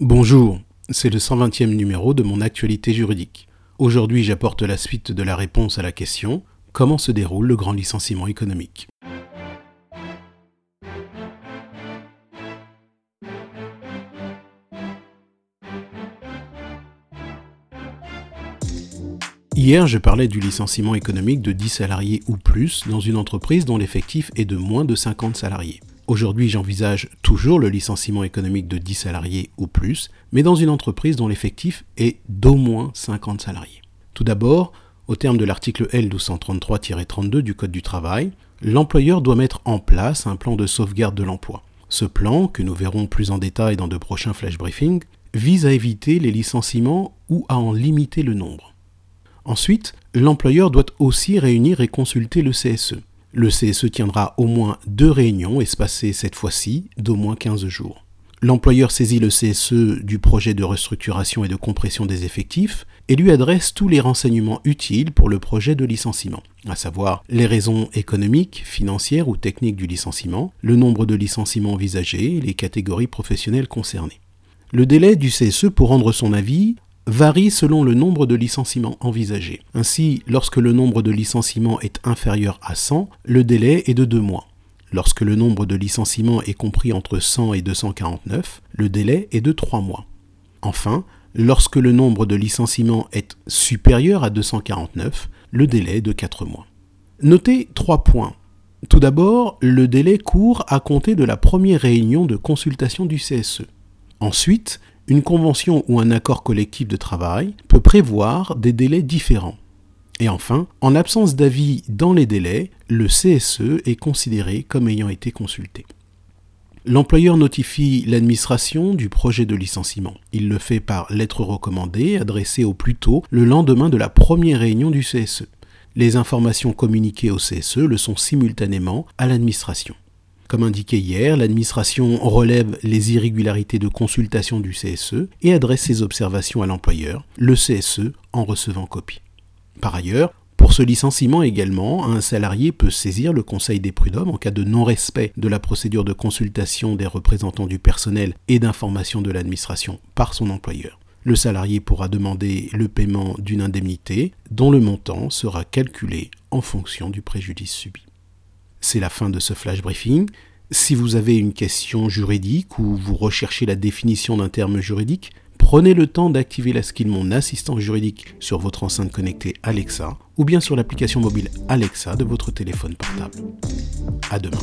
Bonjour, c'est le 120e numéro de mon actualité juridique. Aujourd'hui j'apporte la suite de la réponse à la question Comment se déroule le grand licenciement économique? Hier, je parlais du licenciement économique de 10 salariés ou plus dans une entreprise dont l'effectif est de moins de 50 salariés. Aujourd'hui, j'envisage toujours le licenciement économique de 10 salariés ou plus, mais dans une entreprise dont l'effectif est d'au moins 50 salariés. Tout d'abord, au terme de l'article L233-32 du Code du travail, l'employeur doit mettre en place un plan de sauvegarde de l'emploi. Ce plan, que nous verrons plus en détail dans de prochains flash briefings, vise à éviter les licenciements ou à en limiter le nombre. Ensuite, l'employeur doit aussi réunir et consulter le CSE. Le CSE tiendra au moins deux réunions espacées cette fois-ci d'au moins 15 jours. L'employeur saisit le CSE du projet de restructuration et de compression des effectifs et lui adresse tous les renseignements utiles pour le projet de licenciement, à savoir les raisons économiques, financières ou techniques du licenciement, le nombre de licenciements envisagés et les catégories professionnelles concernées. Le délai du CSE pour rendre son avis varie selon le nombre de licenciements envisagés. Ainsi, lorsque le nombre de licenciements est inférieur à 100, le délai est de 2 mois. Lorsque le nombre de licenciements est compris entre 100 et 249, le délai est de 3 mois. Enfin, lorsque le nombre de licenciements est supérieur à 249, le délai est de 4 mois. Notez 3 points. Tout d'abord, le délai court à compter de la première réunion de consultation du CSE. Ensuite, une convention ou un accord collectif de travail peut prévoir des délais différents. Et enfin, en absence d'avis dans les délais, le CSE est considéré comme ayant été consulté. L'employeur notifie l'administration du projet de licenciement. Il le fait par lettre recommandée adressée au plus tôt le lendemain de la première réunion du CSE. Les informations communiquées au CSE le sont simultanément à l'administration. Comme indiqué hier, l'administration relève les irrégularités de consultation du CSE et adresse ses observations à l'employeur, le CSE en recevant copie. Par ailleurs, pour ce licenciement également, un salarié peut saisir le Conseil des prud'hommes en cas de non-respect de la procédure de consultation des représentants du personnel et d'information de l'administration par son employeur. Le salarié pourra demander le paiement d'une indemnité dont le montant sera calculé en fonction du préjudice subi. C'est la fin de ce flash briefing. Si vous avez une question juridique ou vous recherchez la définition d'un terme juridique, prenez le temps d'activer la skill Mon assistant juridique sur votre enceinte connectée Alexa ou bien sur l'application mobile Alexa de votre téléphone portable. À demain.